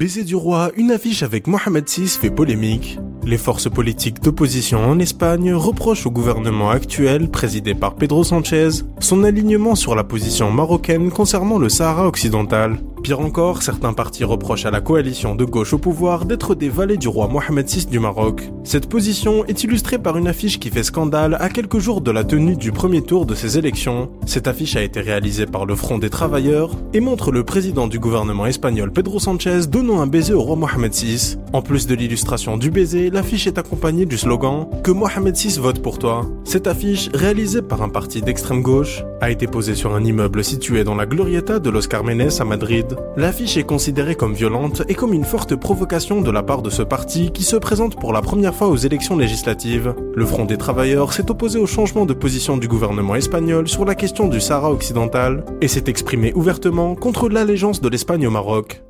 Baiser du roi, une affiche avec Mohamed VI fait polémique. Les forces politiques d'opposition en Espagne reprochent au gouvernement actuel, présidé par Pedro Sanchez, son alignement sur la position marocaine concernant le Sahara occidental. Pire encore, certains partis reprochent à la coalition de gauche au pouvoir d'être des valets du roi Mohamed VI du Maroc. Cette position est illustrée par une affiche qui fait scandale à quelques jours de la tenue du premier tour de ces élections. Cette affiche a été réalisée par le Front des Travailleurs et montre le président du gouvernement espagnol Pedro Sanchez donnant un baiser au roi Mohamed VI. En plus de l'illustration du baiser, l'affiche est accompagnée du slogan Que Mohamed VI vote pour toi. Cette affiche, réalisée par un parti d'extrême gauche, a été posée sur un immeuble situé dans la Glorieta de Los Carmenes à Madrid. L'affiche est considérée comme violente et comme une forte provocation de la part de ce parti qui se présente pour la première fois aux élections législatives. Le Front des Travailleurs s'est opposé au changement de position du gouvernement espagnol sur la question du Sahara occidental et s'est exprimé ouvertement contre l'allégeance de l'Espagne au Maroc.